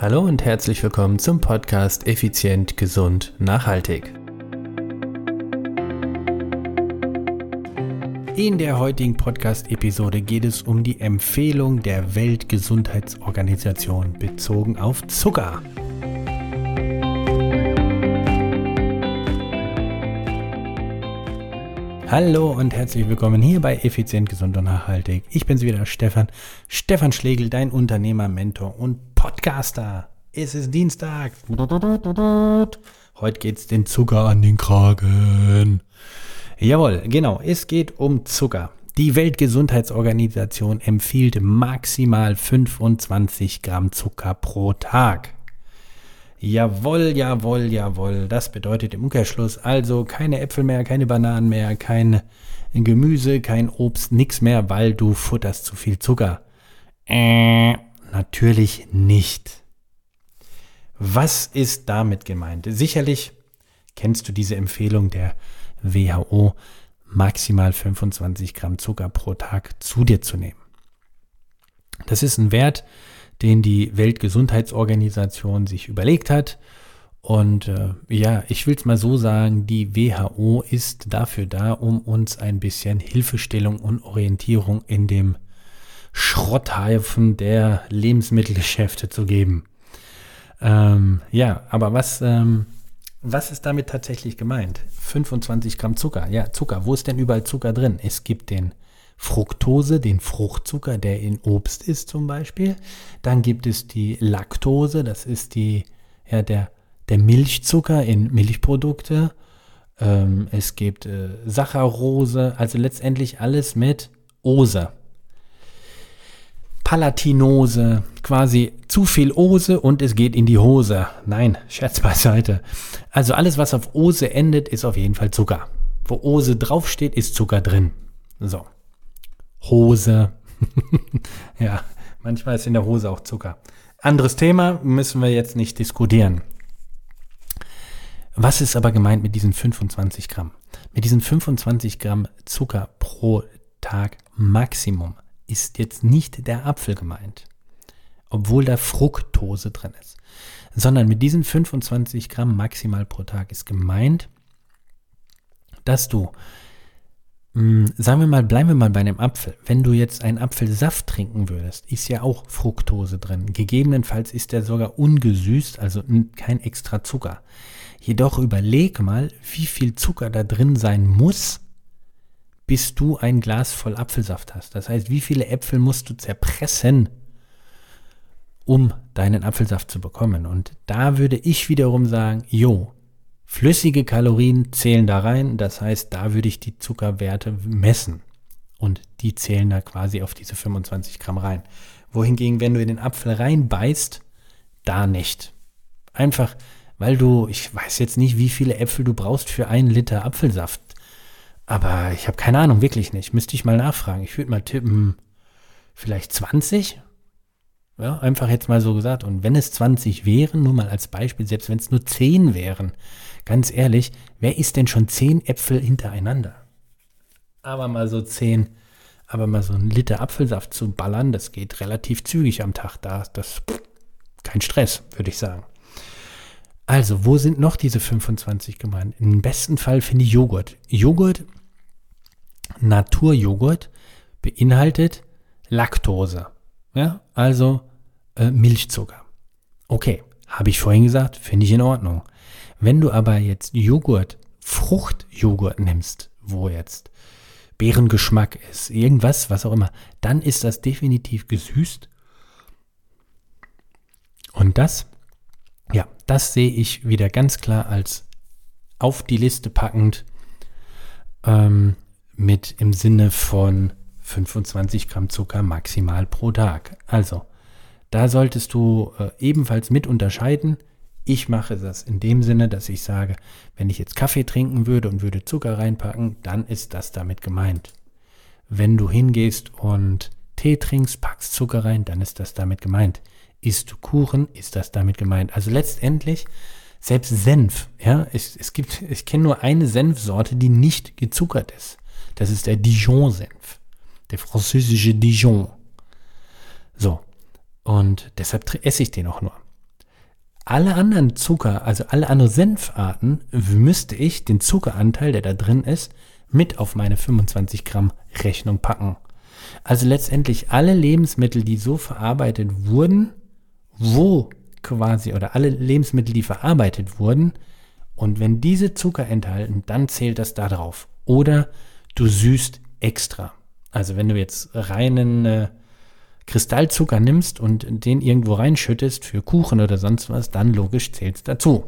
Hallo und herzlich willkommen zum Podcast Effizient, Gesund, Nachhaltig. In der heutigen Podcast-Episode geht es um die Empfehlung der Weltgesundheitsorganisation bezogen auf Zucker. Hallo und herzlich willkommen hier bei Effizient, Gesund und Nachhaltig. Ich bin's wieder, Stefan. Stefan Schlegel, dein Unternehmer, Mentor und Podcaster. Es ist Dienstag. Heute geht's den Zucker an den Kragen. Jawohl, genau. Es geht um Zucker. Die Weltgesundheitsorganisation empfiehlt maximal 25 Gramm Zucker pro Tag. Jawohl, jawohl, jawohl. Das bedeutet im Umkehrschluss also keine Äpfel mehr, keine Bananen mehr, kein Gemüse, kein Obst, nichts mehr, weil du futterst zu viel Zucker. Äh, Natürlich nicht. Was ist damit gemeint? Sicherlich kennst du diese Empfehlung der WHO, maximal 25 Gramm Zucker pro Tag zu dir zu nehmen. Das ist ein Wert, den die Weltgesundheitsorganisation sich überlegt hat. Und äh, ja, ich will es mal so sagen, die WHO ist dafür da, um uns ein bisschen Hilfestellung und Orientierung in dem Schrotthaufen der Lebensmittelgeschäfte zu geben. Ähm, ja, aber was, ähm, was ist damit tatsächlich gemeint? 25 Gramm Zucker. Ja, Zucker. Wo ist denn überall Zucker drin? Es gibt den Fructose, den Fruchtzucker, der in Obst ist zum Beispiel. Dann gibt es die Laktose, das ist die, ja, der, der Milchzucker in Milchprodukte. Ähm, es gibt äh, Saccharose, also letztendlich alles mit Ose. Palatinose, quasi zu viel Ose und es geht in die Hose. Nein, Scherz beiseite. Also alles, was auf Ose endet, ist auf jeden Fall Zucker. Wo Ose draufsteht, ist Zucker drin. So. Hose. ja, manchmal ist in der Hose auch Zucker. Anderes Thema, müssen wir jetzt nicht diskutieren. Was ist aber gemeint mit diesen 25 Gramm? Mit diesen 25 Gramm Zucker pro Tag Maximum ist jetzt nicht der Apfel gemeint, obwohl da Fructose drin ist, sondern mit diesen 25 Gramm maximal pro Tag ist gemeint, dass du, mh, hm, sagen wir mal, bleiben wir mal bei einem Apfel. Wenn du jetzt einen Apfelsaft trinken würdest, ist ja auch Fructose drin. Gegebenenfalls ist der sogar ungesüßt, also kein extra Zucker. Jedoch überleg mal, wie viel Zucker da drin sein muss, bis du ein Glas voll Apfelsaft hast. Das heißt, wie viele Äpfel musst du zerpressen, um deinen Apfelsaft zu bekommen? Und da würde ich wiederum sagen, jo, flüssige Kalorien zählen da rein. Das heißt, da würde ich die Zuckerwerte messen. Und die zählen da quasi auf diese 25 Gramm rein. Wohingegen, wenn du in den Apfel reinbeißt, da nicht. Einfach, weil du, ich weiß jetzt nicht, wie viele Äpfel du brauchst für einen Liter Apfelsaft. Aber ich habe keine Ahnung, wirklich nicht. Müsste ich mal nachfragen. Ich würde mal tippen, vielleicht 20? Ja, einfach jetzt mal so gesagt. Und wenn es 20 wären, nur mal als Beispiel, selbst wenn es nur 10 wären, ganz ehrlich, wer isst denn schon 10 Äpfel hintereinander? Aber mal so 10, aber mal so ein Liter Apfelsaft zu ballern, das geht relativ zügig am Tag. Da das kein Stress, würde ich sagen. Also, wo sind noch diese 25 gemeint? Im besten Fall finde ich Joghurt. Joghurt Naturjoghurt beinhaltet Laktose, ja, also äh, Milchzucker. Okay, habe ich vorhin gesagt, finde ich in Ordnung. Wenn du aber jetzt Joghurt, Fruchtjoghurt nimmst, wo jetzt Beerengeschmack ist, irgendwas, was auch immer, dann ist das definitiv gesüßt. Und das, ja, das sehe ich wieder ganz klar als auf die Liste packend ähm, mit im Sinne von 25 Gramm Zucker maximal pro Tag. Also, da solltest du äh, ebenfalls mit unterscheiden. Ich mache das in dem Sinne, dass ich sage, wenn ich jetzt Kaffee trinken würde und würde Zucker reinpacken, dann ist das damit gemeint. Wenn du hingehst und Tee trinkst, packst Zucker rein, dann ist das damit gemeint. Isst du Kuchen, ist das damit gemeint. Also letztendlich, selbst Senf, ja, es, es gibt, ich kenne nur eine Senfsorte, die nicht gezuckert ist. Das ist der Dijon-Senf. Der französische Dijon. So. Und deshalb esse ich den auch nur. alle anderen Zucker, also alle anderen Senfarten, müsste ich den Zuckeranteil, der da drin ist, mit auf meine 25 Gramm Rechnung packen. Also letztendlich alle Lebensmittel, die so verarbeitet wurden, wo quasi, oder alle Lebensmittel, die verarbeitet wurden, und wenn diese Zucker enthalten, dann zählt das da drauf. Oder du süßt extra. Also wenn du jetzt reinen äh, Kristallzucker nimmst und den irgendwo reinschüttest für Kuchen oder sonst was, dann logisch zählt es dazu.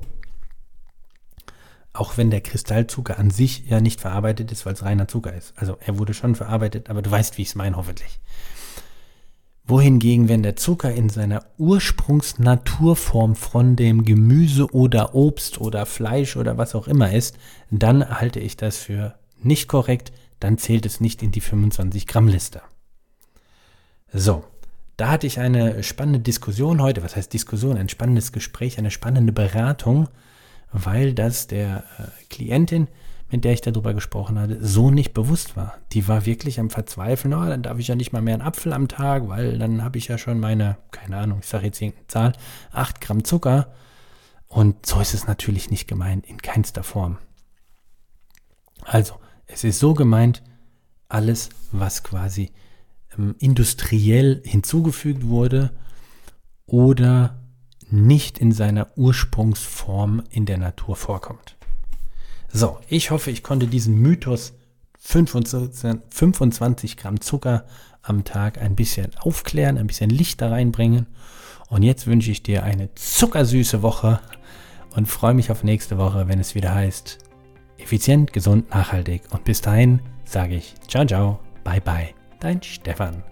Auch wenn der Kristallzucker an sich ja nicht verarbeitet ist, weil es reiner Zucker ist. Also er wurde schon verarbeitet, aber du weißt, wie ich es meine, hoffentlich. Wohingegen, wenn der Zucker in seiner Ursprungsnaturform von dem Gemüse oder Obst oder Fleisch oder was auch immer ist, dann halte ich das für nicht korrekt, dann zählt es nicht in die 25 Gramm Liste. So, da hatte ich eine spannende Diskussion heute. Was heißt Diskussion? Ein spannendes Gespräch, eine spannende Beratung, weil das der äh, Klientin, mit der ich darüber gesprochen hatte, so nicht bewusst war. Die war wirklich am Verzweifeln, oh, dann darf ich ja nicht mal mehr einen Apfel am Tag, weil dann habe ich ja schon meine, keine Ahnung, ich sage jetzt irgendeine Zahl, 8 Gramm Zucker. Und so ist es natürlich nicht gemeint, in keinster Form. Also, es ist so gemeint, alles, was quasi ähm, industriell hinzugefügt wurde oder nicht in seiner Ursprungsform in der Natur vorkommt. So, ich hoffe, ich konnte diesen Mythos 25 Gramm Zucker am Tag ein bisschen aufklären, ein bisschen Licht da reinbringen. Und jetzt wünsche ich dir eine zuckersüße Woche und freue mich auf nächste Woche, wenn es wieder heißt, effizient, gesund, nachhaltig. Und bis dahin sage ich ciao, ciao, bye, bye. Dein Stefan.